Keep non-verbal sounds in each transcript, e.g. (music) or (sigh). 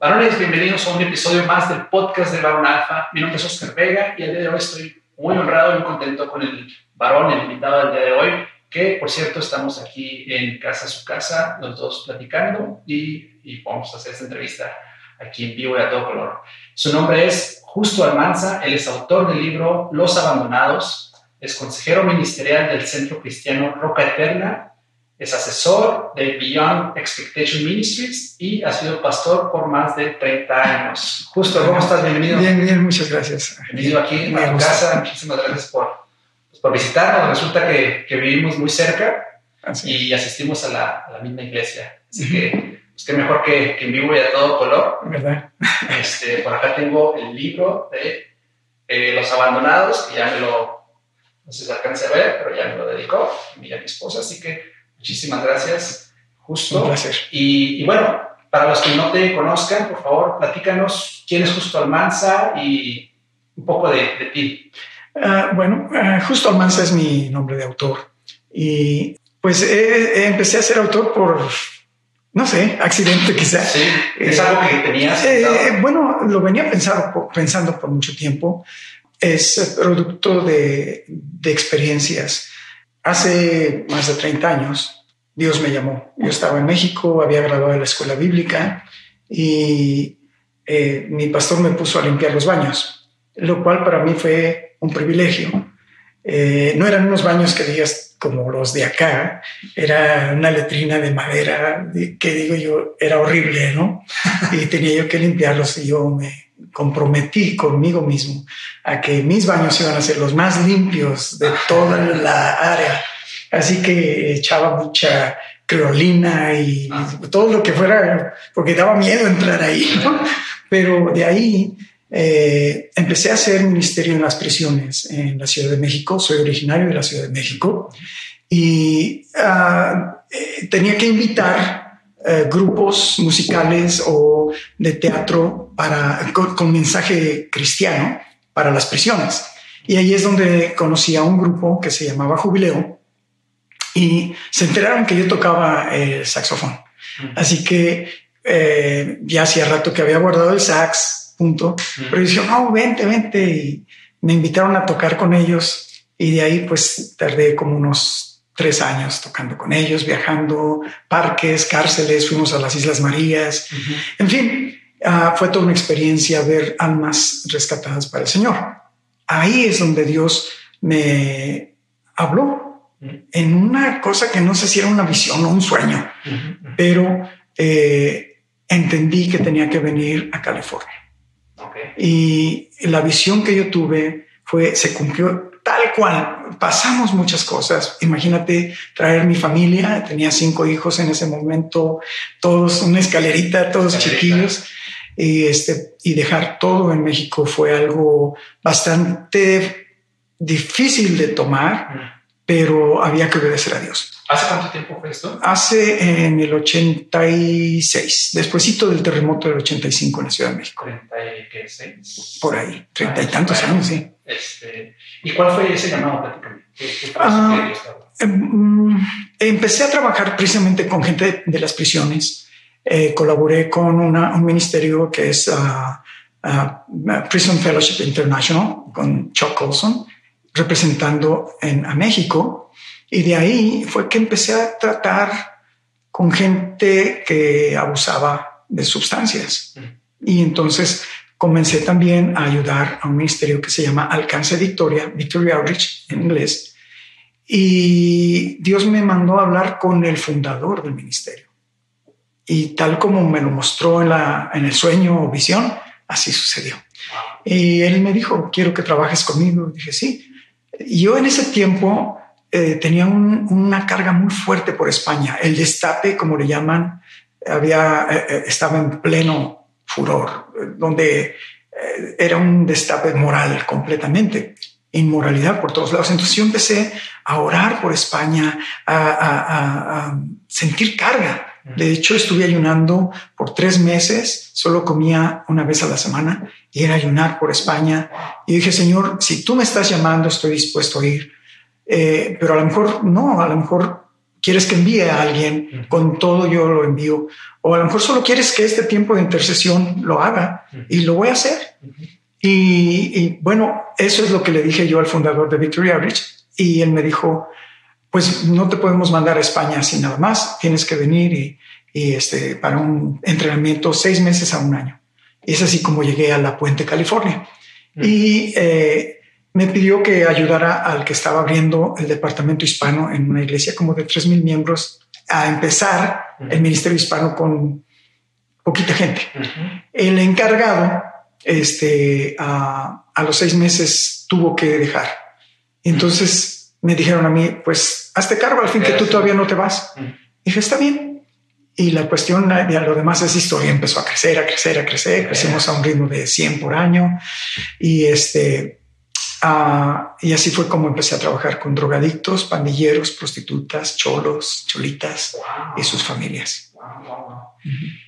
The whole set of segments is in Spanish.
Varones, bienvenidos a un episodio más del podcast de Varón Alfa. Mi nombre es Oscar Vega y el día de hoy estoy muy honrado y muy contento con el varón, el invitado del día de hoy, que por cierto estamos aquí en casa, su casa, los dos platicando y, y vamos a hacer esta entrevista aquí en vivo y a todo color. Su nombre es Justo Almanza, él es autor del libro Los Abandonados, es consejero ministerial del Centro Cristiano Roca Eterna es asesor de Beyond Expectation Ministries y ha sido pastor por más de 30 años. Justo, ¿cómo estás? Bienvenido. Bien, bien, muchas gracias. Bienvenido aquí en tu casa. Muchísimas gracias por, pues, por visitarnos. Resulta que, que, vivimos muy cerca y asistimos a la, a la, misma iglesia. Así que, pues qué mejor que, que, en vivo y a todo color. ¿Verdad? Este, por acá tengo el libro de eh, Los Abandonados, que ya me lo, no sé si alcance a ver, pero ya me lo dedicó mi, a mi esposa. Así que Muchísimas gracias, Justo. Un placer. Y, y, bueno, para los que no te conozcan, por favor, platícanos quién es Justo Almanza y un poco de, de ti. Uh, bueno, uh, Justo Almanza es mi nombre de autor. Y pues eh, empecé a ser autor por, no sé, accidente quizás. Sí, es algo que tenías. Eh, bueno, lo venía pensando, pensando por mucho tiempo. Es producto de, de experiencias Hace más de 30 años, Dios me llamó. Yo estaba en México, había graduado de la escuela bíblica y eh, mi pastor me puso a limpiar los baños, lo cual para mí fue un privilegio. Eh, no eran unos baños que digas como los de acá, era una letrina de madera que digo yo era horrible, ¿no? (laughs) Y tenía yo que limpiarlos y yo me, comprometí conmigo mismo a que mis baños iban a ser los más limpios de toda la área. Así que echaba mucha creolina y todo lo que fuera, porque daba miedo entrar ahí. Pero de ahí eh, empecé a hacer ministerio en las prisiones en la Ciudad de México. Soy originario de la Ciudad de México y uh, tenía que invitar eh, grupos musicales o de teatro para, con, mensaje cristiano para las prisiones. Y ahí es donde conocí a un grupo que se llamaba Jubileo y se enteraron que yo tocaba el saxofón. Así que eh, ya hacía rato que había guardado el sax, punto. Pero dijeron, no, vente, vente. Y me invitaron a tocar con ellos y de ahí pues tardé como unos tres años tocando con ellos, viajando, parques, cárceles, fuimos a las Islas Marías, en fin, uh, fue toda una experiencia ver almas rescatadas para el Señor. Ahí es donde Dios me habló en una cosa que no sé si era una visión o un sueño, pero eh, entendí que tenía que venir a California. Y la visión que yo tuve fue, se cumplió tal cual. Pasamos muchas cosas. Imagínate traer mi familia, tenía cinco hijos en ese momento, todos una escalerita, todos chiquillos, y este y dejar todo en México fue algo bastante difícil de tomar, pero había que obedecer a Dios. ¿Hace cuánto tiempo fue esto? Hace en el 86, despuésito del terremoto del 85 en la Ciudad de México. ¿36? Por ahí, treinta y tantos años, sí. Este, ¿Y cuál fue ese llamado? Ah, em, empecé a trabajar precisamente con gente de las prisiones. Eh, colaboré con un ministerio que es uh, uh, Prison Fellowship International, con Chuck Colson, representando en, a México. Y de ahí fue que empecé a tratar con gente que abusaba de sustancias. Y entonces comencé también a ayudar a un ministerio que se llama Alcance Victoria, Victoria Outreach en inglés. Y Dios me mandó a hablar con el fundador del ministerio. Y tal como me lo mostró en, la, en el sueño o visión, así sucedió. Y él me dijo, quiero que trabajes conmigo. dije, sí. Yo en ese tiempo eh, tenía una carga muy fuerte por España. El destape, como le llaman, había, eh, eh, estaba en pleno furor, donde eh, era un destape moral completamente, inmoralidad por todos lados. Entonces yo empecé a orar por España, a, sentir carga. De hecho, estuve ayunando por tres meses, solo comía una vez a la semana y era ayunar por España. Y dije, Señor, si tú me estás llamando, estoy dispuesto a ir. Eh, pero a lo mejor no, a lo mejor quieres que envíe a alguien, con todo yo lo envío. O a lo mejor solo quieres que este tiempo de intercesión lo haga y lo voy a hacer. Y, bueno, eso es lo que le dije yo al fundador de Victoria Bridge y él me dijo, pues no te podemos mandar a España así nada más, tienes que venir y, este, para un entrenamiento seis meses a un año. Y es así como llegué a la Puente, California. Y eh, me pidió que ayudara al que estaba abriendo el departamento hispano en una iglesia como de tres mil miembros a empezar el ministerio hispano con poquita gente. El encargado, este, a, los seis meses tuvo que dejar. Entonces me dijeron a mí, pues hazte cargo al fin que tú todavía no te vas. Dije, está bien. Y la cuestión, de lo demás es historia, empezó a crecer, a crecer, a crecer. Crecimos a un ritmo de 100 por año. Y este, Ah, y así fue como empecé a trabajar con drogadictos, pandilleros, prostitutas, cholos, cholitas y sus familias.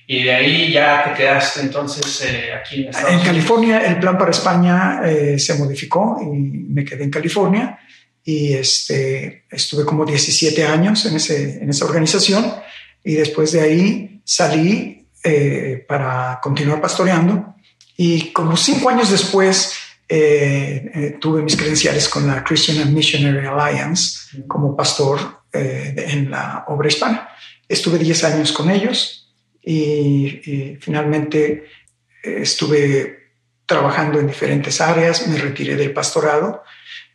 Y de ahí ya te quedaste entonces eh, aquí en En California, el plan para España eh, se modificó y me quedé en California. Y este, estuve como 17 años en, ese, en esa organización. Y después de ahí salí eh, para continuar pastoreando. Y como cinco años después eh, eh, tuve mis credenciales con la Christian and Missionary Alliance como pastor eh, en la obra hispana. Estuve 10 años con ellos y, finalmente estuve trabajando en diferentes áreas, me retiré del pastorado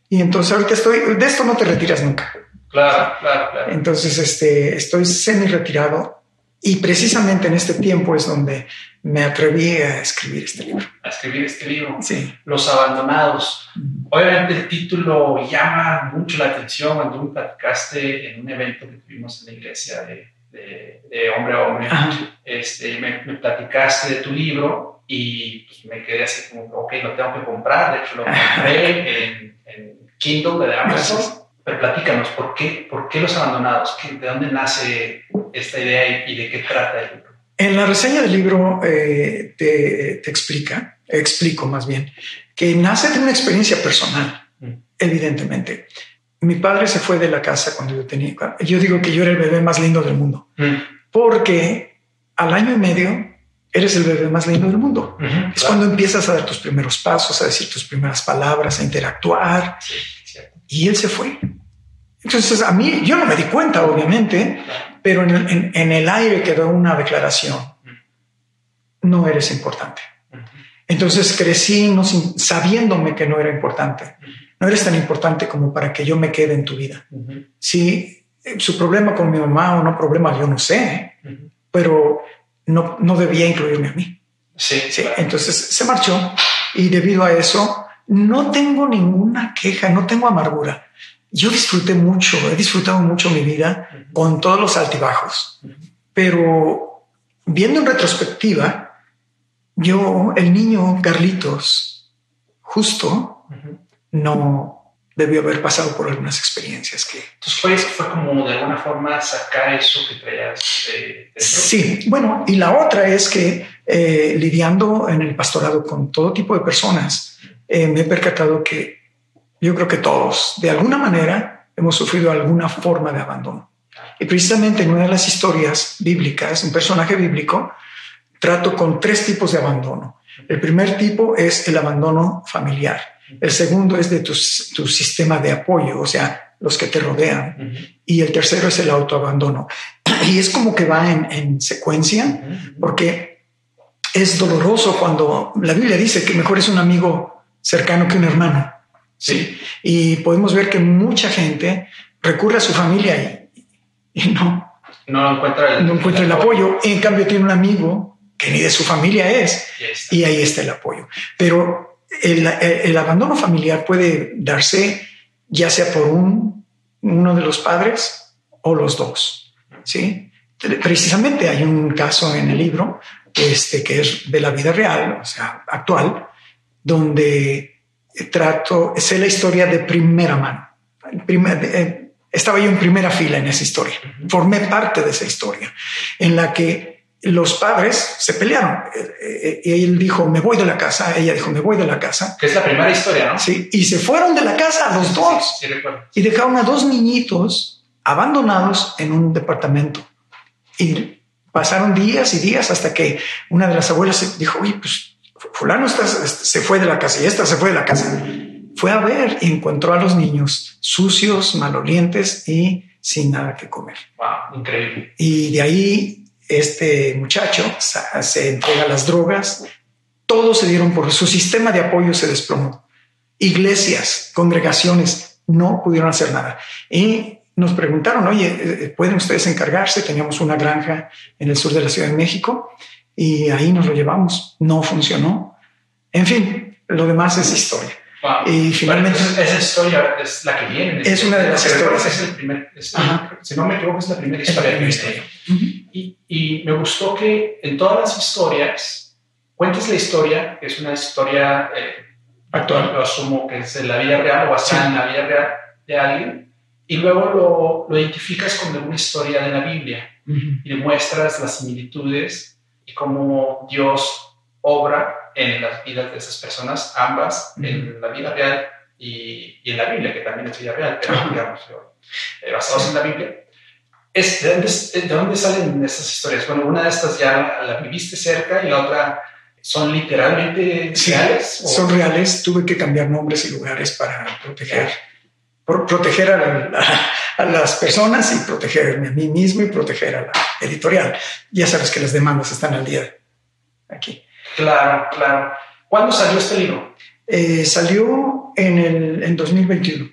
y entonces ahorita estoy, de esto no te retiras nunca. Claro, claro, claro. Entonces este, estoy semi retirado y precisamente en este tiempo es donde me atreví a escribir este libro. A escribir este libro. Sí. Los abandonados. Obviamente el título llama mucho la atención cuando tú platicaste en un evento que tuvimos en la iglesia de, de, hombre a hombre. Este, me, platicaste de tu libro y pues, me quedé así como, ok, lo tengo que comprar. De hecho, lo compré (laughs) en, en, Kindle de Amazon. Pero platícanos, ¿por qué, ¿por qué los abandonados? ¿De dónde nace esta idea y de qué trata el libro? En la reseña del libro eh, te, explica, explico más bien, que nace de una experiencia personal, mm. evidentemente. Mi padre se fue de la casa cuando yo tenía, yo digo que yo era el bebé más lindo del mundo, mm. porque al año y medio eres el bebé más lindo del mundo. es cuando empiezas a dar tus primeros pasos, a decir tus primeras palabras, a interactuar. Y él se fue. Entonces a mí, yo no me di cuenta, obviamente, pero en el, aire quedó una declaración. No eres importante. Entonces crecí no, sabiéndome que no era importante. No eres tan importante como para que yo me quede en tu vida. Si su problema con mi mamá o no problema, yo no sé, pero no, no debía incluirme a mí. Sí, sí. Entonces se marchó y debido a eso no tengo ninguna queja, no tengo amargura. Yo disfruté mucho, he disfrutado mucho mi vida con todos los altibajos, pero viendo en retrospectiva, yo, el niño Carlitos, justo, no debió haber pasado por algunas experiencias que... Entonces fue, fue como de alguna forma sacar eso que traías eh, Sí, bueno, y la otra es que eh, lidiando en el pastorado con todo tipo de personas, eh, me he percatado que yo creo que todos, de alguna manera, hemos sufrido alguna forma de abandono. Y precisamente en una de las historias bíblicas, un personaje bíblico, trato con tres tipos de abandono. El primer tipo es el abandono familiar. El segundo es de tu, sistema de apoyo, o sea, los que te rodean. Y el tercero es el autoabandono. (clears throat) Y es como que va en, en secuencia, porque es doloroso cuando la Biblia dice que mejor es un amigo cercano que un hermano. Sí. Y podemos ver que mucha gente recurre a su familia y, no, no encuentra el, no encuentra el, apoyo. En cambio, tiene un amigo que ni de su familia es y ahí está el apoyo. Pero el, el, abandono familiar puede darse ya sea por un, uno de los padres o los dos. Sí. Precisamente hay un caso en el libro este, que es de la vida real, o sea, actual, donde trato, sé la historia de primera mano. Eh, estaba yo en primera fila en esa historia, formé parte de esa historia, en la que los padres se pelearon. Eh, y él dijo, me voy de la casa. Ella dijo, me voy de la casa. Que es la primera historia, ¿no? Sí. Y se fueron de la casa los dos. Sí, recuerdo. Y dejaron a dos niñitos abandonados en un departamento. Y pasaron días y días hasta que una de las abuelas dijo, oye, pues fulano está, se fue de la casa y esta se fue de la casa. Fue a ver y encontró a los niños sucios, malolientes y sin nada que comer. Wow, increíble. Y de ahí este muchacho se entrega las drogas, todos se dieron por su sistema de apoyo se desplomó. Iglesias, congregaciones no pudieron hacer nada. Y nos preguntaron, oye, eh, ¿pueden ustedes encargarse? Teníamos una granja en el sur de la Ciudad de México y ahí nos lo llevamos. No funcionó. En fin, lo demás es historia. Y finalmente... esa historia es la que viene. Es una de las historias. Es el primer, si no me equivoco, es la primera historia. y, y, me gustó que en todas las historias cuentes la historia, que es una historia eh, actual, lo asumo que es de la vida real o basada en la vida real de alguien, y luego lo, lo identificas con alguna historia de la Biblia y demuestras las similitudes y cómo Dios obra en las vidas de esas personas, ambas, en la vida real y, y, en la Biblia, que también es vida real, pero digamos, eh, basados en la Biblia. Es, ¿de, dónde, ¿De dónde salen estas historias? Bueno, una de estas ya la viviste cerca y la otra son literalmente reales. Son reales. Tuve que cambiar nombres y lugares para proteger, proteger a, a, las personas y protegerme a mí mismo y proteger a la editorial. Ya sabes que las demandas están al día aquí. Claro, claro. ¿Cuándo salió este libro? Eh, salió en, el, en 2021.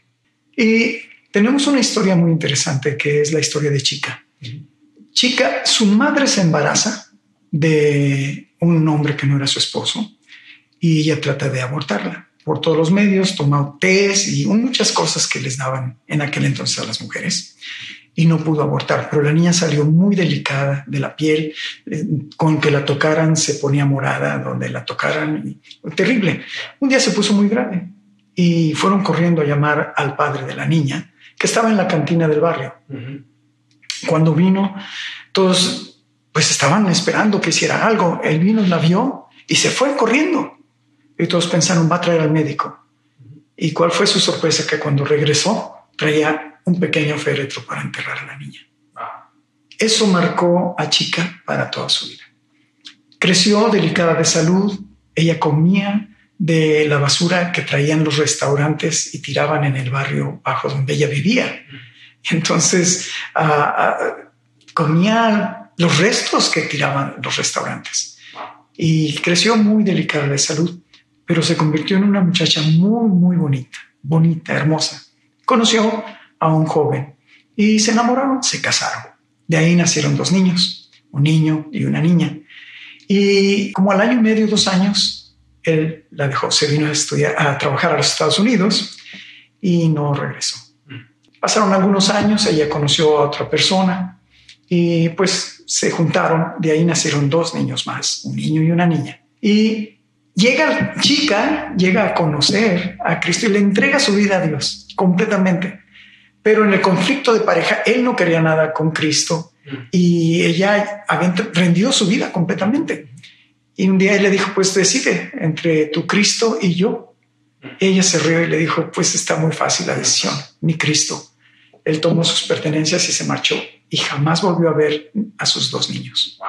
Y tenemos una historia muy interesante que es la historia de Chica. Chica, su madre se embaraza de un hombre que no era su esposo y ella trata de abortarla por todos los medios, toma test y muchas cosas que les daban en aquel entonces a las mujeres y no pudo abortar, pero la niña salió muy delicada de la piel, eh, con que la tocaran se ponía morada, donde la tocaran, terrible. Un día se puso muy grave y fueron corriendo a llamar al padre de la niña, que estaba en la cantina del barrio. Cuando vino, todos pues estaban esperando que hiciera algo. Él vino, la vio y se fue corriendo. Y todos pensaron, va a traer al médico. ¿Y cuál fue su sorpresa? Que cuando regresó, traía un pequeño féretro para enterrar a la niña. Eso marcó a Chica para toda su vida. Creció delicada de salud, ella comía de la basura que traían los restaurantes y tiraban en el barrio bajo donde ella vivía. Entonces, ah, ah, comía los restos que tiraban los restaurantes. Y creció muy delicada de salud, pero se convirtió en una muchacha muy, muy bonita, bonita, hermosa. Conoció a un joven y se enamoraron, se casaron. De ahí nacieron dos niños, un niño y una niña. Y como al año y medio, dos años, él la dejó, se vino a estudiar, a trabajar a los Estados Unidos y no regresó. Pasaron algunos años, ella conoció a otra persona y pues se juntaron, de ahí nacieron dos niños más, un niño y una niña. Y llega chica, llega a conocer a Cristo y le entrega su vida a Dios completamente. Pero en el conflicto de pareja, él no quería nada con Cristo mm. y ella había rendido su vida completamente. Y un día él le dijo, pues decide entre tu Cristo y yo. Mm. Ella se rió y le dijo, pues está muy fácil la decisión, mi Cristo. Él tomó sus pertenencias y se marchó y jamás volvió a ver a sus dos niños.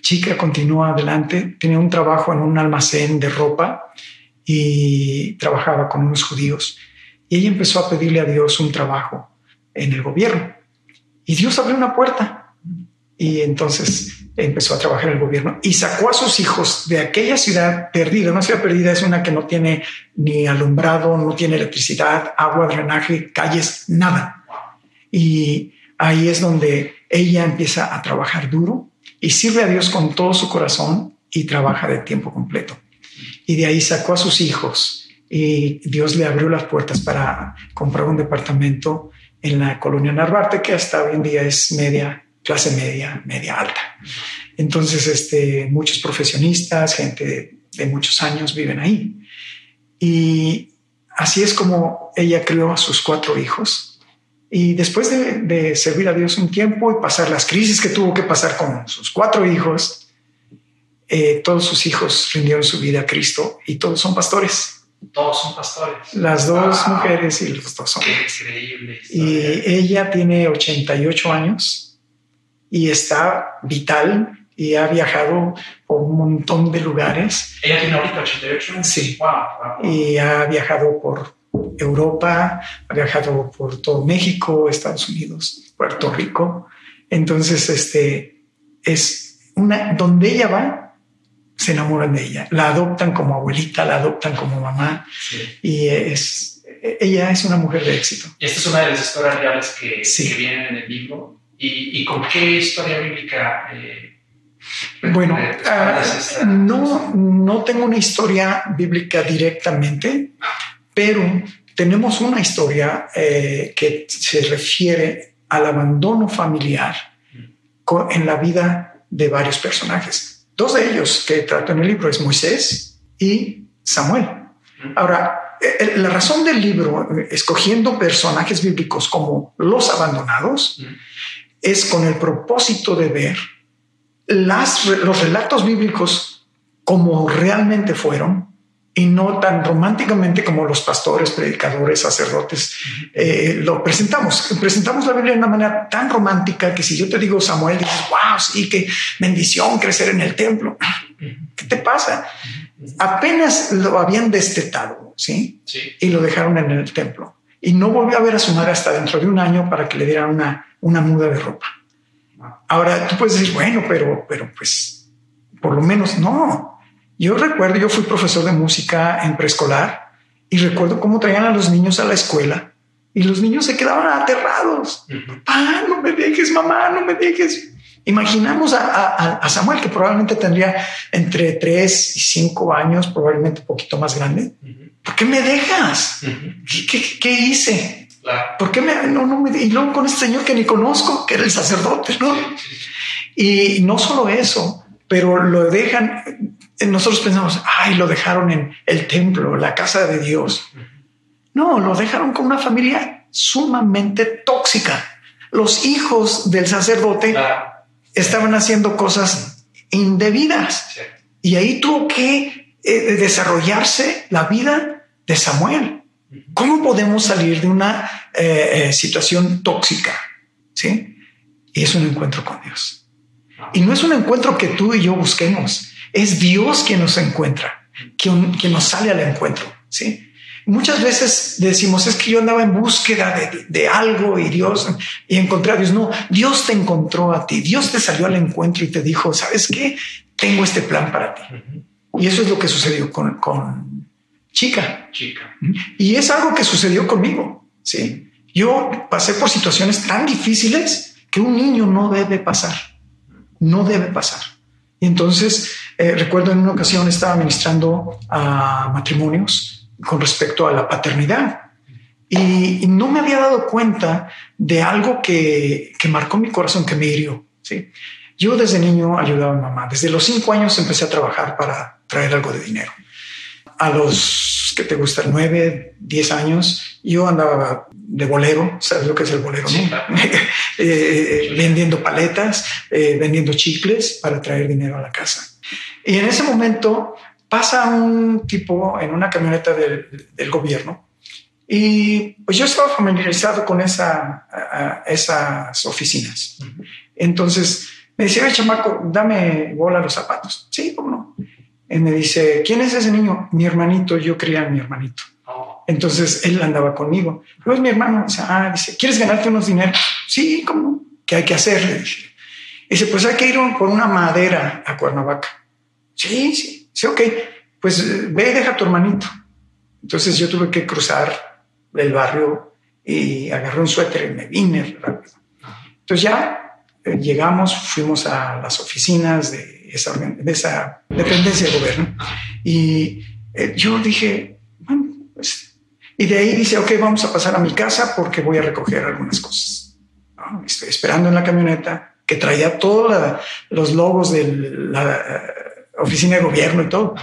Chica continuó adelante, tenía un trabajo en un almacén de ropa y trabajaba con unos judíos y ella empezó a pedirle a Dios un trabajo en el gobierno. Y Dios abrió una puerta. Y entonces empezó a trabajar en el gobierno y sacó a sus hijos de aquella ciudad perdida. Una ciudad perdida es una que no tiene ni alumbrado, no tiene electricidad, agua, drenaje, calles, nada. Y ahí es donde ella empieza a trabajar duro y sirve a Dios con todo su corazón y trabaja de tiempo completo. Y de ahí sacó a sus hijos y Dios le abrió las puertas para comprar un departamento en la colonia Narvarte, que hasta hoy en día es media, clase media, media alta. Entonces, este, muchos profesionistas, gente de muchos años viven ahí. Y así es como ella crió a sus cuatro hijos. Y después de, servir a Dios un tiempo y pasar las crisis que tuvo que pasar con sus cuatro hijos, eh, todos sus hijos rindieron su vida a Cristo y todos son pastores. Todos son pastores. Las dos mujeres y los dos hombres. Increíble. Y ella tiene 88 años y está vital y ha viajado por un montón de lugares. ¿Ella tiene ahorita 88? Sí. Y ha viajado por Europa, ha viajado por todo México, Estados Unidos, Puerto Rico. Entonces, este es una, donde ella va, se enamoran de ella, la adoptan como abuelita, la adoptan como mamá y es, ella es una mujer de éxito. Y esta es una de las historias reales que, vienen en el libro. ¿Y, con qué historia bíblica? Eh, bueno, ah, no, no tengo una historia bíblica directamente, pero tenemos una historia eh, que se refiere al abandono familiar en la vida de varios personajes. Dos de ellos que trato en el libro es Moisés y Samuel. Ahora, eh, eh, la razón del libro, escogiendo personajes bíblicos como los abandonados, es con el propósito de ver las, los relatos bíblicos como realmente fueron y no tan románticamente como los pastores, predicadores, sacerdotes eh, lo presentamos. Presentamos la Biblia de una manera tan romántica que si yo te digo Samuel, dices, wow, sí, qué bendición crecer en el templo. ¿Qué te pasa? Apenas lo habían destetado, ¿sí? Y lo dejaron en el templo. Y no volvió a ver a su madre hasta dentro de un año para que le dieran una, una muda de ropa. Ahora tú puedes decir, bueno, pero, pero pues por lo menos no. Yo recuerdo, yo fui profesor de música en preescolar y recuerdo cómo traían a los niños a la escuela y los niños se quedaban aterrados. Papá, no me dejes, mamá, no me dejes. Imaginamos a, Samuel, que probablemente tendría entre tres y cinco años, probablemente un poquito más grande. ¿Por qué me dejas? ¿Qué, hice? ¿Por qué me, no, no me, y luego con este señor que ni conozco, que era el sacerdote, ¿no? Y no solo eso, pero lo dejan, nosotros pensamos, ay, lo dejaron en el templo, la casa de Dios. No, lo dejaron con una familia sumamente tóxica. Los hijos del sacerdote estaban haciendo cosas indebidas y ahí tuvo que eh, desarrollarse la vida de Samuel. ¿Cómo podemos salir de una eh, eh, situación tóxica? ¿Sí? Y es un encuentro con Dios. Y no es un encuentro que tú y yo busquemos, es Dios quien nos encuentra, quien, nos sale al encuentro. ¿sí? Muchas veces decimos, es que yo andaba en búsqueda de, de, algo y Dios, y encontré a Dios. No, Dios te encontró a ti, Dios te salió al encuentro y te dijo, ¿sabes qué? Tengo este plan para ti. Y eso es lo que sucedió con, con chica. Chica. Y es algo que sucedió conmigo. Sí. Yo pasé por situaciones tan difíciles que un niño no debe pasar. No debe pasar. Y entonces eh, recuerdo en una ocasión estaba ministrando a matrimonios con respecto a la paternidad y, no me había dado cuenta de algo que, que marcó mi corazón, que me hirió. ¿sí? Yo desde niño ayudaba a mi mamá. Desde los cinco años empecé a trabajar para traer algo de dinero a los que te gustan nueve, diez años, yo andaba de bolero, ¿sabes lo que es el bolero? (laughs) Eh, vendiendo paletas, eh, vendiendo chicles para traer dinero a la casa. Y en ese momento pasa un tipo en una camioneta del, gobierno y pues yo estaba familiarizado con esa, esas oficinas. Entonces me decía, chamaco, dame bola a los zapatos. Sí, cómo no. Y me dice, ¿quién es ese niño? Mi hermanito, yo creía a mi hermanito. Oh. Entonces él andaba conmigo. Luego es mi hermano. Dice, ah, dice, ¿quieres ganarte unos dineros? Sí, ¿cómo? ¿Qué hay que hacer? Dice, pues hay que ir por una madera a Cuernavaca. Sí, sí, sí, ok. Pues ve y deja a tu hermanito. Entonces yo tuve que cruzar el barrio y agarré un suéter y me vine rápido. Entonces ya eh, llegamos, fuimos a las oficinas de esa, de esa dependencia de gobierno. Y eh, yo dije, bueno, pues, y de ahí dice, ok, vamos a pasar a mi casa porque voy a recoger algunas cosas. Estoy esperando en la camioneta, que traía todos los logos de la eh, oficina de gobierno y todo.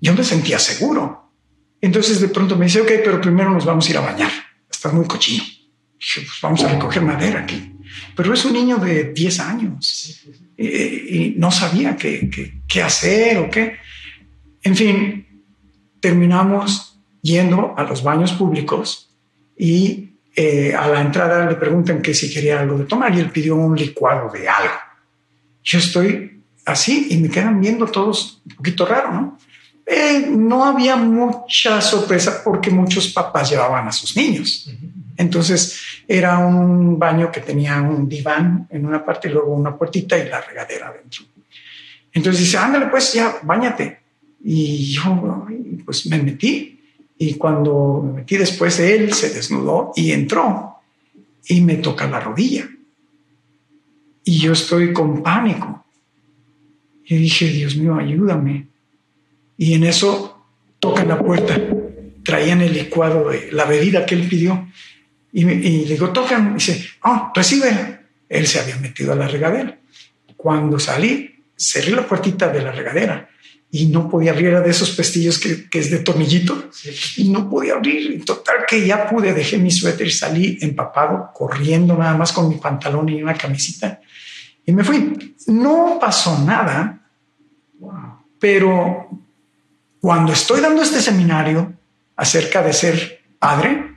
Yo me sentía seguro. Entonces de pronto me dice, ok, pero primero nos vamos a ir a bañar. Estás muy cochino. Dije, pues vamos a recoger madera aquí. Pero es un niño de 10 años y, no sabía qué, qué hacer o qué. En fin, terminamos yendo a los baños públicos y eh, a la entrada le preguntan que si quería algo de tomar y él pidió un licuado de algo. Yo estoy así y me quedan viendo todos un poquito raro, ¿no? Eh, no había mucha sorpresa porque muchos papás llevaban a sus niños. Entonces era un baño que tenía un diván en una parte y luego una puertita y la regadera adentro. Entonces dice, ándale pues ya, bañate. Y yo pues me metí y cuando me metí después de él, se desnudó y entró y me toca la rodilla. Y yo estoy con pánico. Y dije, Dios mío, ayúdame. Y en eso tocan la puerta. Traían el licuado de la bebida que él pidió. Y, y digo, tocan. Y dice, oh, recibe. Él se había metido a la regadera. Cuando salí, cerré la puertita de la regadera y no podía abrir, era de esos pestillos que, es de tornillito y no podía abrir. En total que ya pude, dejé mi suéter y salí empapado, corriendo nada más con mi pantalón y una camisita y me fui. No pasó nada, pero cuando estoy dando este seminario acerca de ser padre,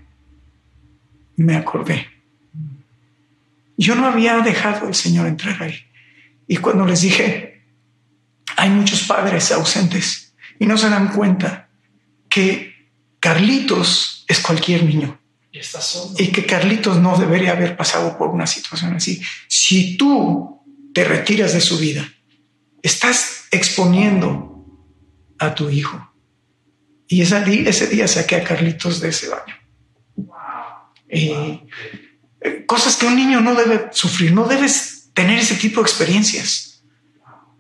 me acordé. Yo no había dejado al Señor entrar ahí. Y cuando les dije, hay muchos padres ausentes y no se dan cuenta que Carlitos es cualquier niño. Y que Carlitos no debería haber pasado por una situación así. Si tú te retiras de su vida, estás exponiendo a tu hijo. Y ese día, ese día saqué a Carlitos de ese baño. Eh, cosas que un niño no debe sufrir, no debes tener ese tipo de experiencias.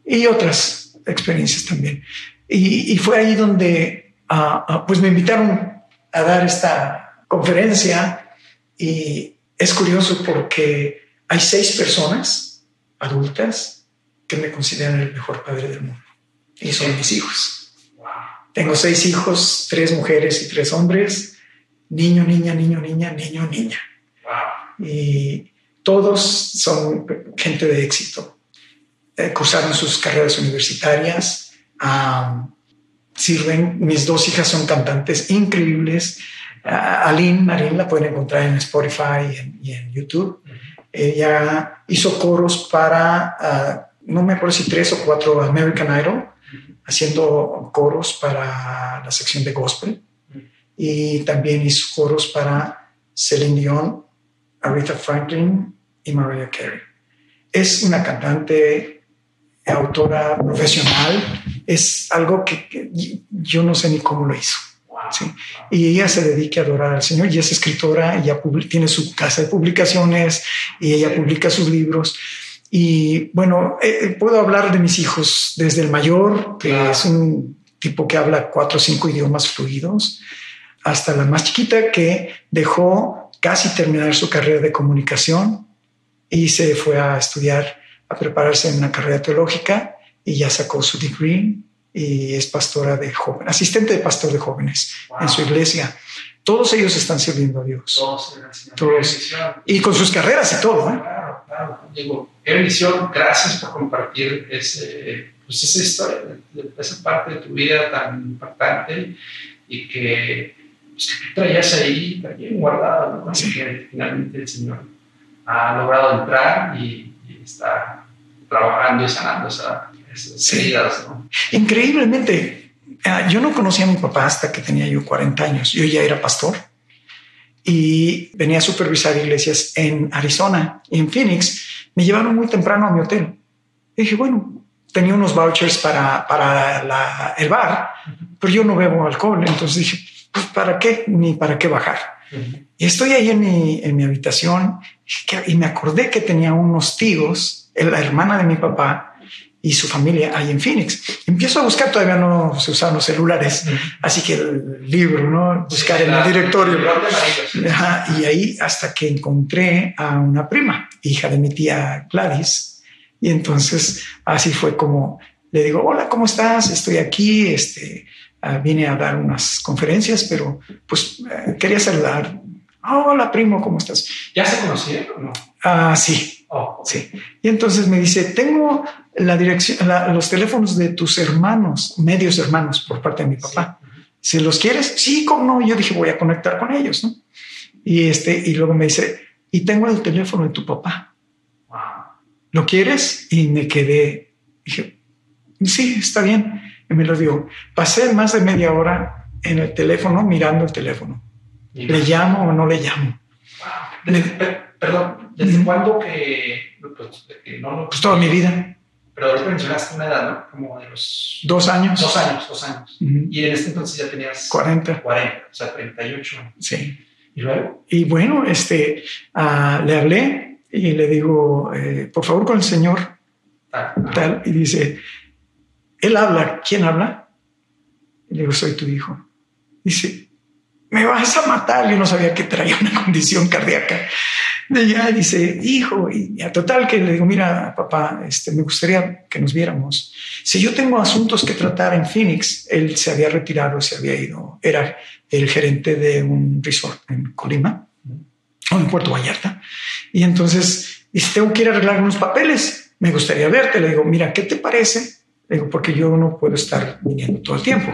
Y otras experiencias también. Y, fue ahí donde ah, ah, pues me invitaron a dar esta conferencia y es curioso porque hay seis personas adultas que me consideran el mejor padre del mundo y son mis hijos. Tengo seis hijos, tres mujeres y tres hombres, niño, niña, niño, niña, niño, niña. Y todos son gente de éxito eh, cursaron sus carreras universitarias, sirven, mis dos hijas son cantantes increíbles. Aline Marín la pueden encontrar en Spotify y en, YouTube. Ella hizo coros para, ah, no me acuerdo si tres o cuatro American Idol, haciendo coros para la sección de gospel. Y también hizo coros para Celine Dion, Aretha Franklin y Mariah Carey. Es una cantante autora profesional, es algo que, yo no sé ni cómo lo hizo. Y ella se dedica a adorar al Señor y es escritora, ella tiene su casa de publicaciones y ella publica sus libros. Y bueno, eh, eh, puedo hablar de mis hijos desde el mayor, que es un tipo que habla cuatro o cinco idiomas fluidos, hasta la más chiquita que dejó casi terminar su carrera de comunicación y se fue a estudiar a prepararse en una carrera teológica y ya sacó su degree y es pastora de jóvenes, asistente de pastor de jóvenes en su iglesia. Todos ellos están sirviendo a Dios. Todos. Y con sus carreras y todo. ¿eh? Claro, claro. Digo, qué bendición. Gracias por compartir ese, pues esa historia, esa parte de tu vida tan importante y que traías ahí también guardada, ¿no? que finalmente el Señor ha logrado entrar y está trabajando y sanando esas heridas. Increíblemente, ah, yo no conocía a mi papá hasta que tenía yo 40 años. Yo ya era pastor y venía a supervisar iglesias en Arizona y en Phoenix. Me llevaron muy temprano a mi hotel. Y dije, bueno, tenía unos vouchers para, para el bar, pero yo no bebo alcohol. Entonces dije, pues ¿para qué? Ni para qué bajar. Y estoy ahí en mi, en mi habitación y me acordé que tenía unos tíos, la hermana de mi papá, y su familia ahí en Phoenix. Empiezo a buscar, todavía no se usaban los celulares, así que el libro, ¿no? Buscar en el directorio. y ahí hasta que encontré a una prima, hija de mi tía Gladys. Y entonces así fue como le digo, hola, ¿cómo estás? Estoy aquí, este, uh, vine a dar unas conferencias, pero pues uh, quería saludar. hola, primo, ¿cómo estás? ¿Ya se conocieron o no? Ah, sí. Oh. Sí. Y entonces me dice, tengo la dirección, la, los teléfonos de tus hermanos, medios hermanos por parte de mi papá. Si los quieres, sí, cómo no. Yo dije, voy a conectar con ellos, ¿no? Y este, y luego me dice, y tengo el teléfono de tu papá. ¿Lo quieres? Y me quedé, dije, sí, está bien. Y me lo dio. Pasé más de media hora en el teléfono mirando el teléfono. ¿Le llamo o no le llamo? perdón, ¿desde cuándo que, pues, no Pues toda mi vida. Pero ahorita mencionaste una edad, ¿no? Como de los... Dos años. Dos años, dos años. Y en este entonces ya tenías... 40. 40, o sea, 38. Sí. ¿Y luego? Y bueno, este, uh, le hablé y le digo, eh, por favor, con el señor. Ah, tal. Y dice, él habla. ¿Quién habla? Y le digo, soy tu hijo. Dice, me vas a matar. Yo no sabía que traía una (laughs) condición cardíaca. Y ya dice, hijo, y a total que le digo, mira, papá, este, me gustaría que nos viéramos. Si yo tengo asuntos que tratar en Phoenix, él se había retirado, se había ido, era el gerente de un resort en Colima o en Puerto Vallarta. Y entonces dice, tengo que ir a arreglar unos papeles. Me gustaría verte. Le digo, mira, ¿qué te parece Digo, porque yo no puedo estar viniendo todo el tiempo.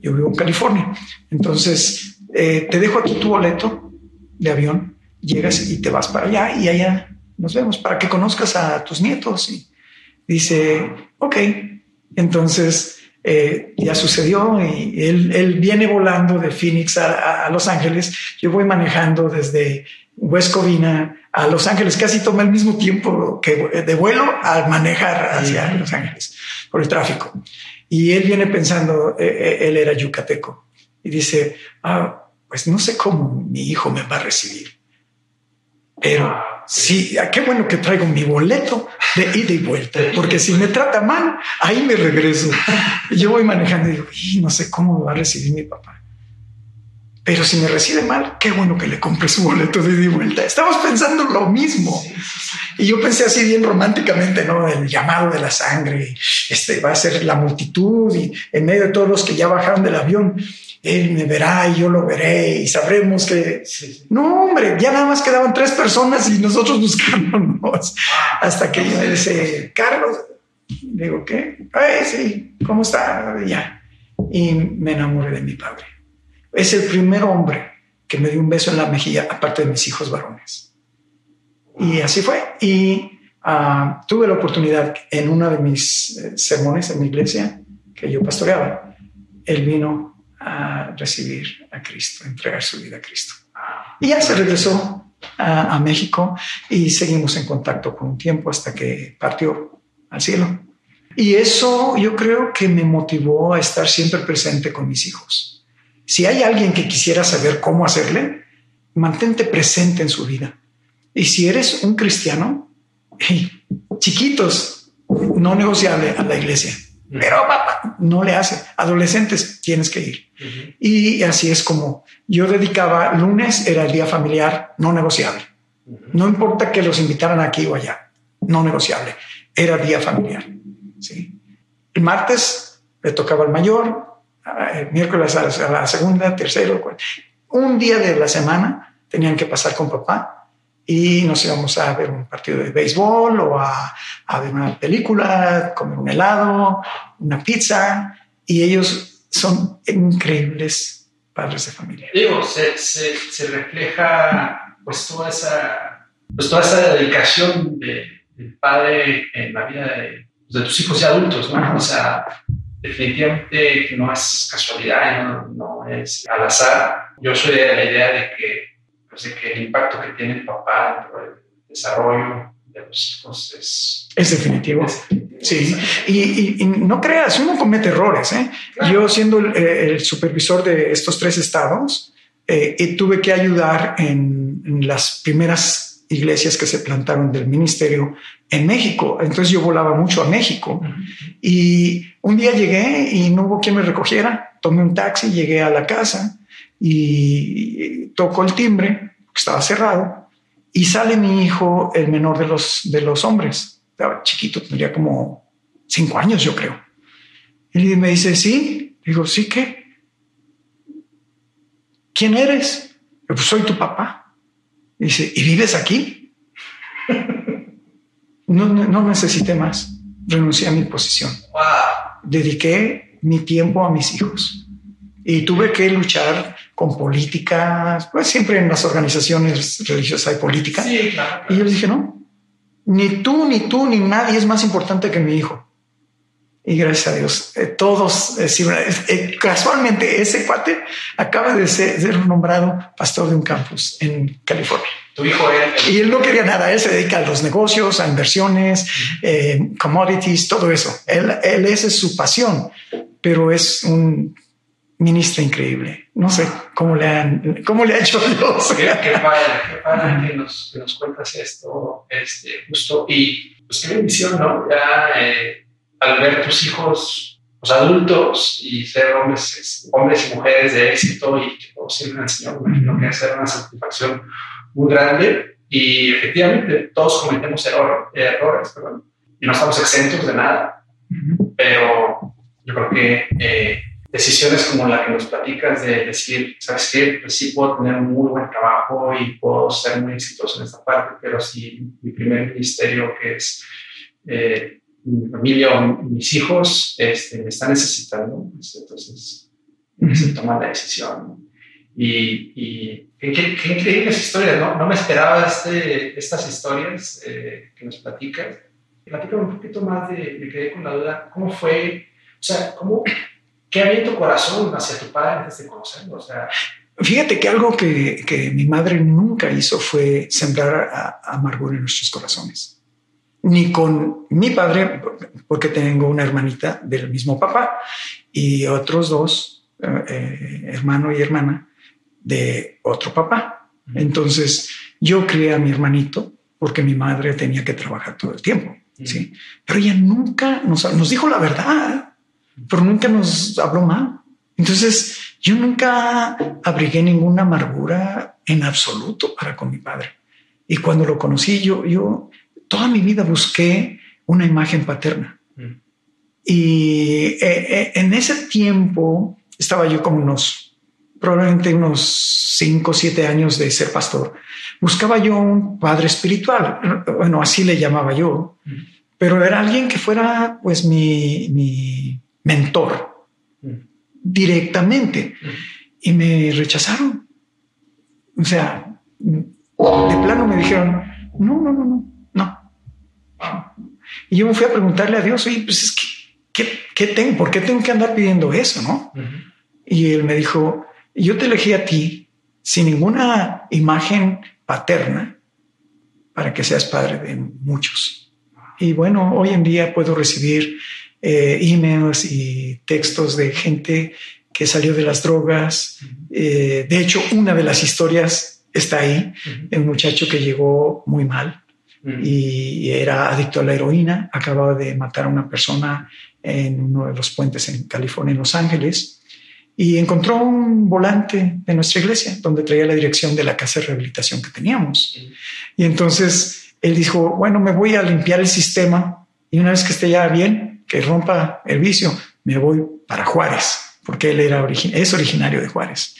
Yo vivo en California. Entonces, eh, te dejo aquí tu boleto de avión, llegas y te vas para allá y allá nos vemos para que conozcas a tus nietos. Y dice, ok. Entonces, eh, ya sucedió y él, él, viene volando de Phoenix a, a, Los Ángeles. Yo voy manejando desde West Covina a Los Ángeles. Casi toma el mismo tiempo que de vuelo al manejar hacia Los Ángeles por el tráfico. Y él viene pensando, eh, eh, él era yucateco, y dice, ah, pues no sé cómo mi hijo me va a recibir. Pero sí, ah, qué bueno que traigo mi boleto de ida y vuelta, porque si me trata mal, ahí me regreso. (laughs) Yo voy manejando y digo, no sé cómo me va a recibir mi papá. Pero si me recibe mal, qué bueno que le compre su boleto de ida y vuelta. Estamos pensando lo mismo. Y yo pensé así bien románticamente, ¿no? El llamado de la sangre, este va a ser la multitud y en medio de todos los que ya bajaron del avión, él me verá y yo lo veré y sabremos que... No, hombre, ya nada más quedaban tres personas y nosotros buscándonos hasta que yo dice, Carlos, digo, ¿qué? Ay, sí, ¿cómo está? Ya. Y me enamoré de mi padre. Es el primer hombre que me dio un beso en la mejilla, aparte de mis hijos varones. Y así fue. Y uh, tuve la oportunidad en uno de mis eh, sermones en mi iglesia, que yo pastoreaba, él vino a recibir a Cristo, a entregar su vida a Cristo. Y ya se regresó a, a México y seguimos en contacto por un tiempo hasta que partió al cielo. Y eso yo creo que me motivó a estar siempre presente con mis hijos si hay alguien que quisiera saber cómo hacerle, mantente presente en su vida. Y si eres un cristiano, chiquitos, no negociable a la iglesia. Pero papá, no le hace. Adolescentes, tienes que ir. Y así es como yo dedicaba, lunes era el día familiar no negociable. No importa que los invitaran aquí o allá, no negociable. Era día familiar. ¿sí? El martes le tocaba al mayor, eh, miércoles a la segunda, tercero, un día de la semana tenían que pasar con papá y nos íbamos a ver un partido de béisbol o a, a ver una película, comer un helado, una pizza y ellos son increíbles padres de familia. Digo, se, se, se refleja pues toda esa, pues toda esa dedicación de, del padre en la vida de, de tus hijos y adultos, ¿no? O sea, definitivamente no es casualidad, no, es al azar. Yo soy de la idea de que, pues, que el impacto que tiene el papá dentro del desarrollo de los hijos es... Es definitivo. Sí, y, y, no creas, uno comete errores. ¿eh? Yo siendo el, supervisor de estos tres estados, eh, tuve que ayudar en, en las primeras iglesias que se plantaron del ministerio en México. Entonces yo volaba mucho a México. Y un día llegué y no hubo quien me recogiera. Tomé un taxi, llegué a la casa y tocó el timbre, estaba cerrado, y sale mi hijo, el menor de los, de los hombres. Estaba chiquito, tendría como cinco años, yo creo. Y me dice, sí. Digo, ¿sí qué? ¿Quién eres? Pues soy tu papá. dice, ¿y vives aquí? (laughs) No, no, necesité más. Renuncié a mi posición. Dediqué mi tiempo a mis hijos. Y tuve que luchar con políticas, pues siempre en las organizaciones religiosas hay política. Y yo les dije, no, ni tú, ni tú, ni nadie es más importante que mi hijo. Y gracias a Dios, eh, todos, eh, eh, casualmente ese cuate acaba de ser, nombrado pastor de un campus en California. Tu hijo él, Y él no quería nada, él se dedica a los negocios, a inversiones, commodities, todo eso. Él, él, esa es su pasión, pero es un ministro increíble. No sé cómo le han, cómo le ha hecho (laughs) Dios. Qué, padre, qué padre que nos, que nos cuentas esto, este, justo. Y pues qué bendición, ¿no? Ya, al ver tus hijos los adultos y ser hombres, hombres y mujeres de éxito y que todos sirven al Señor, me imagino que hacer una satisfacción muy grande. Y efectivamente, todos cometemos errores, perdón, y no estamos exentos de nada. Pero yo creo que eh, decisiones como la que nos platicas de decir, ¿sabes qué? Pues sí puedo tener un muy buen trabajo y puedo ser muy exitoso en esta parte, pero si mi primer ministerio, que es eh, mi familia o mis hijos este, me están necesitando, pues, entonces se toma la decisión. Y, y qué, qué, increíbles historias, ¿no? No me esperaba este, estas historias eh, que nos platicas. Platícame un poquito más de, me quedé con la duda, ¿cómo fue? O sea, ¿cómo, ¿qué había en tu corazón hacia tu padre antes de conocerlo? O sea, Fíjate que algo que, que, mi madre nunca hizo fue sembrar amargura en nuestros corazones ni con mi padre, porque tengo una hermanita del mismo papá y otros dos, eh, eh, hermano y hermana, de otro papá. Entonces yo crié a mi hermanito porque mi madre tenía que trabajar todo el tiempo. ¿sí? Pero ella nunca nos, nos dijo la verdad, pero nunca nos habló mal. Entonces yo nunca abrigué ninguna amargura en absoluto para con mi padre. Y cuando lo conocí, yo, yo toda mi vida busqué una imagen paterna. Mm. Y eh, eh, en ese tiempo estaba yo como unos, probablemente unos cinco o siete años de ser pastor. Buscaba yo un padre espiritual, bueno, así le llamaba yo, pero era alguien que fuera pues mi, mi mentor directamente. Y me rechazaron. O sea, de plano me dijeron, no, no, no, no, y yo me fui a preguntarle a Dios, oye, pues es que, ¿qué, tengo? ¿Por qué tengo que andar pidiendo eso? ¿no? Y él me dijo, yo te elegí a ti sin ninguna imagen paterna para que seas padre de muchos. Y bueno, hoy en día puedo recibir eh, emails y textos de gente que salió de las drogas. Eh, de hecho, una de las historias está ahí, de un muchacho que llegó muy mal y era adicto a la heroína, acababa de matar a una persona en uno de los puentes en California, en Los Ángeles, y encontró un volante de nuestra iglesia donde traía la dirección de la casa de rehabilitación que teníamos. Y entonces él dijo, bueno, me voy a limpiar el sistema y una vez que esté ya bien, que rompa el vicio, me voy para Juárez, porque él era es originario de Juárez.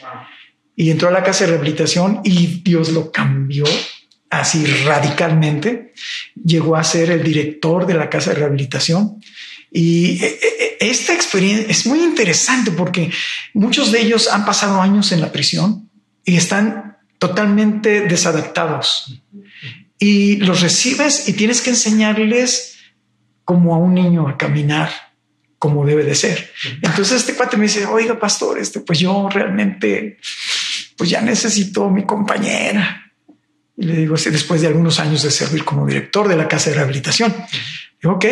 Y entró a la casa de rehabilitación y Dios lo cambió así radicalmente. Llegó a ser el director de la casa de rehabilitación. Y eh, eh, esta experiencia es muy interesante porque muchos de ellos han pasado años en la prisión y están totalmente desadaptados. Y los recibes y tienes que enseñarles como a un niño a caminar como debe de ser. Entonces este cuate me dice, oiga, pastor, este, pues yo realmente, pues ya necesito mi compañera y le digo, después de algunos años de servir como director de la casa de rehabilitación. Digo, ok.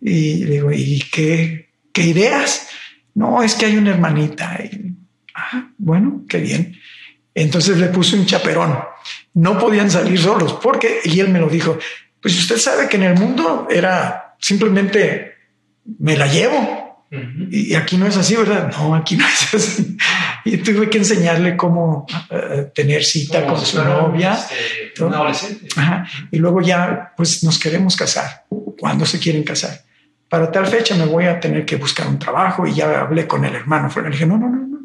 Y le digo, ¿y qué, qué ideas? No, es que hay una hermanita. Y, ah, bueno, qué bien. Entonces le puse un chaperón. No podían salir solos porque, y él me lo dijo, pues usted sabe que en el mundo era simplemente me la llevo. Y aquí no es así, ¿verdad? No, aquí no es así. Y tuve que enseñarle cómo eh, tener cita con su novia. Este, un adolescente. Y luego ya, pues nos queremos casar. ¿Cuándo se quieren casar? Para tal fecha me voy a tener que buscar un trabajo y ya hablé con el hermano. Le dije, no, no, no, no.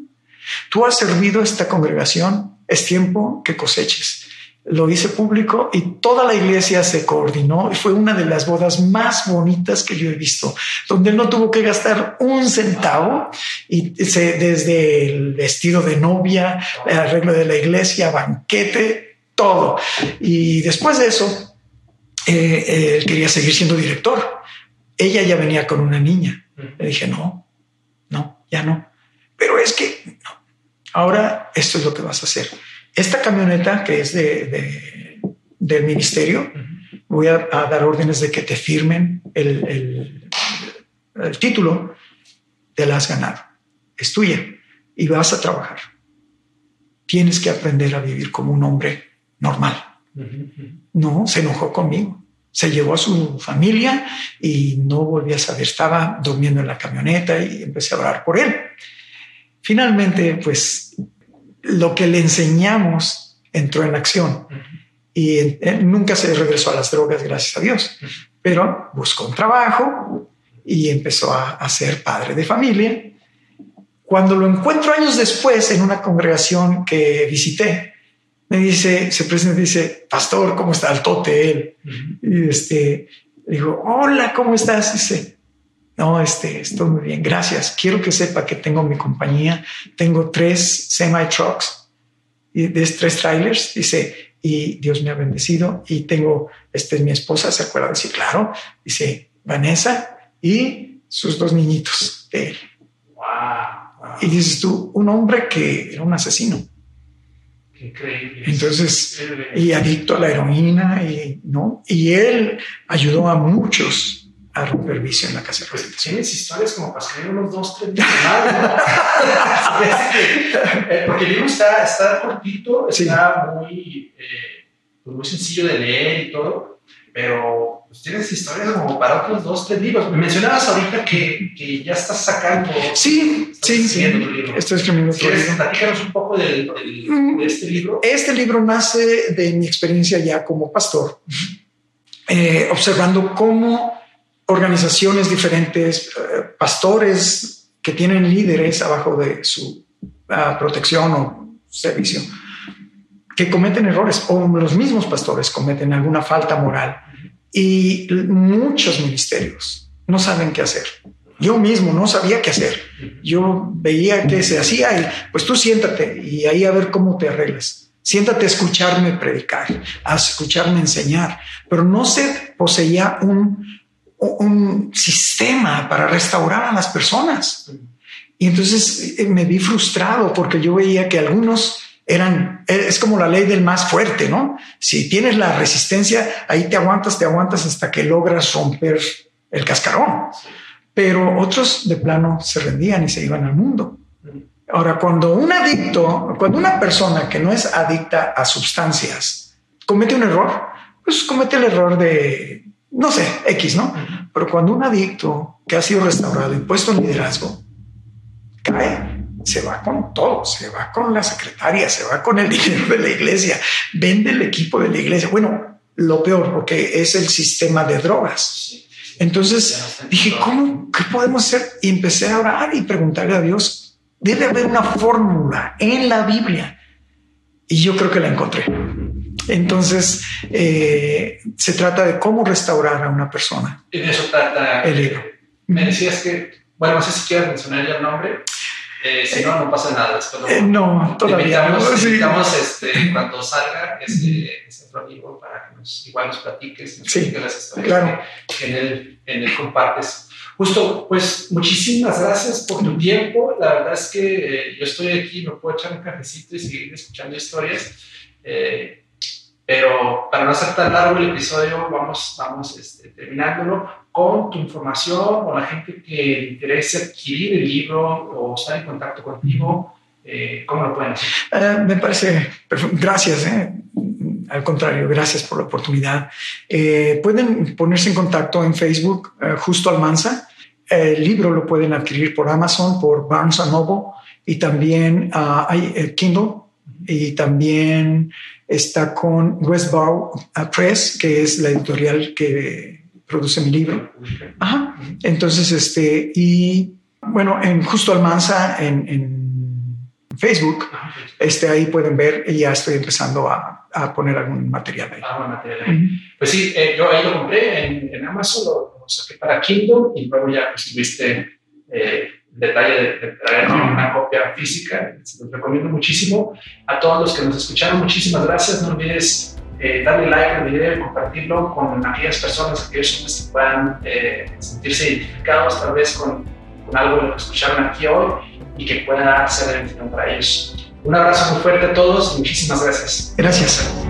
Tú has servido a esta congregación, es tiempo que coseches lo hice público y toda la iglesia se coordinó y fue una de las bodas más bonitas que yo he visto, donde no tuvo que gastar un centavo y desde el vestido de novia, el arreglo de la iglesia, banquete, todo. Y después de eso, eh, él quería seguir siendo director. Ella ya venía con una niña. Le dije, no, no, ya no. Pero es que Ahora esto es lo que vas a hacer esta camioneta que es de, del ministerio, voy a, dar órdenes de que te firmen el, el, título, te la has ganado, es tuya y vas a trabajar. Tienes que aprender a vivir como un hombre normal. No, se enojó conmigo. Se llevó a su familia y no volví a saber. Estaba durmiendo en la camioneta y empecé a orar por él. Finalmente, pues lo que le enseñamos entró en acción y nunca se regresó a las drogas, gracias a Dios, pero buscó un trabajo y empezó a, ser padre de familia. Cuando lo encuentro años después en una congregación que visité, me dice, se presenta y dice, pastor, ¿cómo está? el tote él. Y este, digo, hola, ¿cómo estás? Dice, no, este, estoy muy bien, gracias. Quiero que sepa que tengo mi compañía, tengo tres semi trucks y de tres trailers, dice, y Dios me ha bendecido y tengo, este, mi esposa se acuerda decir, claro, dice, Vanessa y sus dos niñitos de él. Y dices tú, un hombre que era un asesino. Increíble. Entonces, y adicto a la heroína, y, ¿no? Y él ayudó a muchos a romper vicio en la casa pues tienes historias como para escribir unos dos, tres días (laughs) eh, porque el libro está, está cortito, está muy, eh, pues muy sencillo de leer y todo, pero pues tienes historias como para otros dos, tres libros. Me mencionabas ahorita que, que ya estás sacando. Sí, sí, sí. Estoy escribiendo otro libro. Platícanos un poco del, mm. de este libro. Este libro nace de mi experiencia ya como pastor, eh, observando cómo organizaciones diferentes, eh, pastores que tienen líderes abajo de su ah, protección o servicio, que cometen errores, o los mismos pastores cometen alguna falta moral. Y muchos ministerios no saben qué hacer. Yo mismo no sabía qué hacer. Yo veía que se hacía y pues tú siéntate y ahí a ver cómo te arreglas. Siéntate a escucharme predicar, a escucharme enseñar, pero no se poseía un un sistema para restaurar a las personas. Y entonces eh, me vi frustrado porque yo veía que algunos eran, eh, es como la ley del más fuerte, ¿no? Si tienes la resistencia, ahí te aguantas, te aguantas hasta que logras romper el cascarón. Pero otros de plano se rendían y se iban al mundo. Ahora, cuando un adicto, cuando una persona que no es adicta a sustancias comete un error, pues comete el error de no sé, X, ¿no? Pero cuando un adicto que ha sido restaurado y puesto en liderazgo cae, se va con todo, se va con la secretaria, se va con el (laughs) dinero de la iglesia, vende el equipo de la iglesia. Bueno, lo peor, porque es el sistema de drogas. Entonces dije, ¿cómo? ¿Qué podemos hacer? Y empecé a orar y preguntarle a Dios, debe haber una fórmula en la Biblia. Y yo creo que la encontré. Entonces, eh, se trata de cómo restaurar a una persona. En eso trata el libro. Me decías que, bueno, no sé si quieres mencionar ya el nombre. Eh, si no, no pasa nada. Después eh, no, todavía invitamos, no. este, cuando salga este, otro libro para que nos, igual nos platiques, nos sí, las historias claro. que, en, él, en él compartes. Justo, pues muchísimas gracias por tu tiempo. La verdad es que yo estoy aquí, me puedo echar un cafecito y seguir escuchando historias. Eh, pero para no hacer tan largo el episodio, vamos, vamos este, terminándolo con tu información o la gente que le interese adquirir el libro o estar en contacto contigo. Eh, ¿Cómo lo pueden hacer? Eh, me parece. Gracias. Eh. al contrario, gracias por la oportunidad. Eh, pueden ponerse en contacto en Facebook, eh, Justo Almanza. El libro lo pueden adquirir por Amazon, por Barnes Noble y también ah, hay Kindle y también está con Westbow Press, que es la editorial que produce mi libro. Ajá. Entonces, este, y bueno, en Justo Almanza, en, en Facebook, este, ahí pueden ver y ya estoy empezando a, a poner algún material ahí. Ah, material ahí. Pues sí, eh, yo ahí lo compré en, en Amazon, lo, saqué para Kindle y luego ya pues tuviste eh, detalle de, de traer (clears throat) una copia física. Se los recomiendo muchísimo. A todos los que nos escucharon, muchísimas gracias. No olvides eh, darle like al video y compartirlo con aquellas personas, aquellos que puedan eh, sentirse identificados tal vez con, con, algo de lo que escucharon aquí hoy y que pueda ser de bendición para ellos. Un abrazo muy fuerte a todos y muchísimas gracias. Gracias.